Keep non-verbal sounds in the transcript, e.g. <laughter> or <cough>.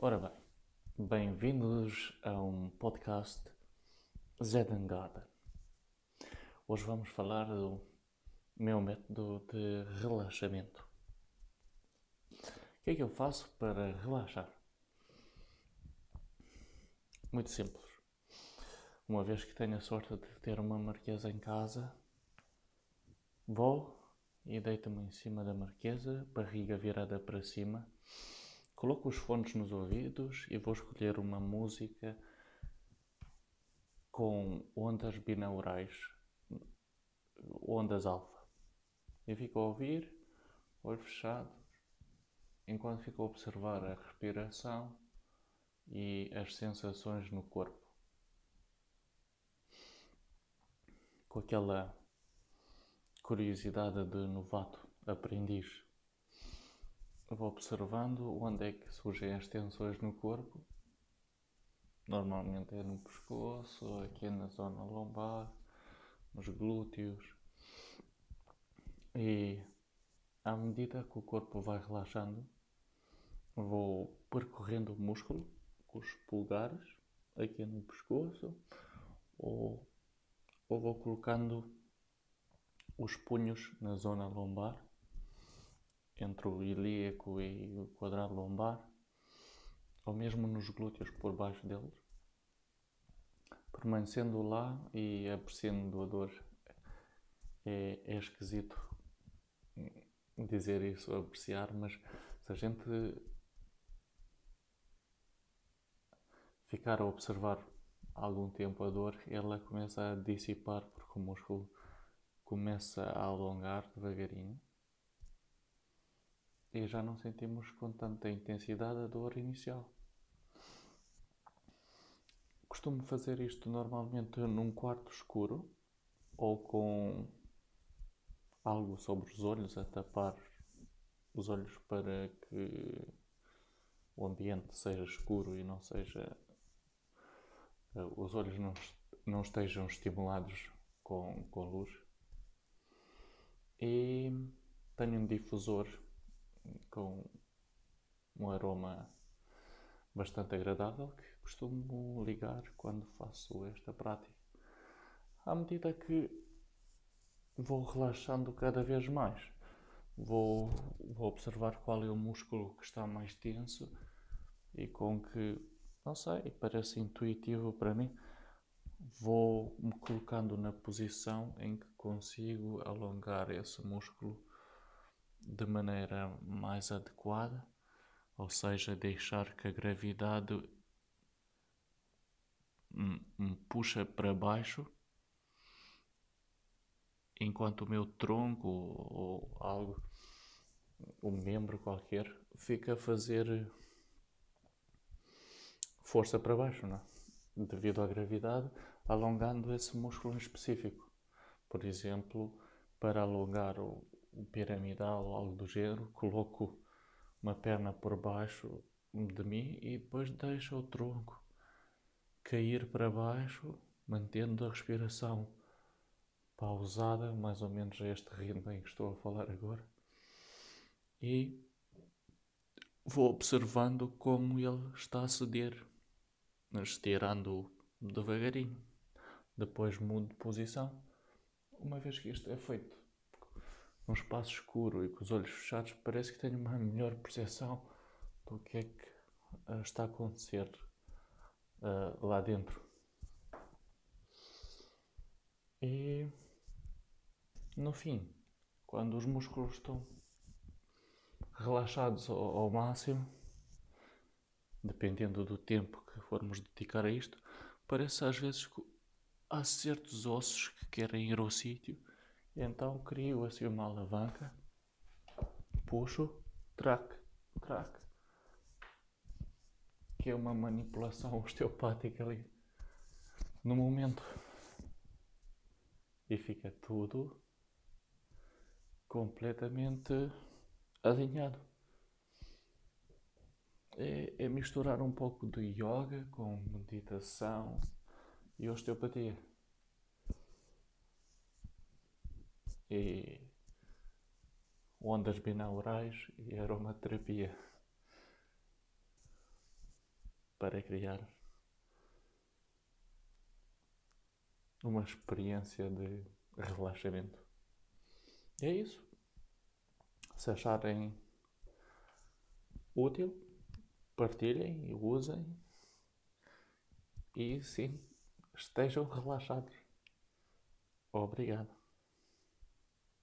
Ora bem, bem-vindos a um podcast Zedangada. Hoje vamos falar do meu método de relaxamento. O que é que eu faço para relaxar? Muito simples. Uma vez que tenho a sorte de ter uma marquesa em casa, vou e deito-me em cima da marquesa, barriga virada para cima Coloco os fones nos ouvidos e vou escolher uma música com ondas binaurais, ondas alfa. E fico a ouvir, olhos fechados, enquanto fico a observar a respiração e as sensações no corpo. Com aquela curiosidade de novato, aprendiz vou observando onde é que surgem as tensões no corpo. Normalmente é no pescoço, aqui na zona lombar, nos glúteos. E à medida que o corpo vai relaxando, vou percorrendo o músculo com os pulgares aqui no pescoço ou, ou vou colocando os punhos na zona lombar entre o ilíaco e o quadrado lombar, ou mesmo nos glúteos por baixo deles, permanecendo lá e apreciando a dor. É, é esquisito dizer isso, apreciar, mas se a gente ficar a observar algum tempo a dor, ela começa a dissipar porque o músculo começa a alongar devagarinho e já não sentimos com tanta intensidade a dor inicial. Costumo fazer isto normalmente num quarto escuro ou com algo sobre os olhos a tapar os olhos para que o ambiente seja escuro e não seja eh, os olhos não, não estejam estimulados com, com luz e tenho um difusor com um aroma bastante agradável que costumo ligar quando faço esta prática. À medida que vou relaxando cada vez mais, vou, vou observar qual é o músculo que está mais tenso e com que, não sei, parece intuitivo para mim, vou me colocando na posição em que consigo alongar esse músculo de maneira mais adequada, ou seja, deixar que a gravidade me puxa para baixo, enquanto o meu tronco ou algo, um membro qualquer, fica a fazer força para baixo, não é? devido à gravidade, alongando esse músculo em específico. Por exemplo, para alongar o, o piramidal ou algo do género, coloco uma perna por baixo de mim e depois deixo o tronco cair para baixo, mantendo a respiração pausada, mais ou menos a este ritmo em que estou a falar agora. E vou observando como ele está a ceder, estirando devagarinho. Depois mudo de posição. Uma vez que isto é feito num espaço escuro e com os olhos fechados, parece que tenho uma melhor percepção do que é que uh, está a acontecer uh, lá dentro. E no fim, quando os músculos estão relaxados ao, ao máximo, dependendo do tempo que formos dedicar a isto, parece às vezes que há certos ossos que querem ir ao sítio então crio assim uma alavanca, puxo, track, track, que é uma manipulação <laughs> osteopática ali no momento. E fica tudo completamente alinhado. É, é misturar um pouco de yoga com meditação e osteopatia. e ondas binaurais e aromaterapia. para criar uma experiência de relaxamento. E é isso. Se acharem útil, partilhem e usem. E sim, estejam relaxados. Obrigado.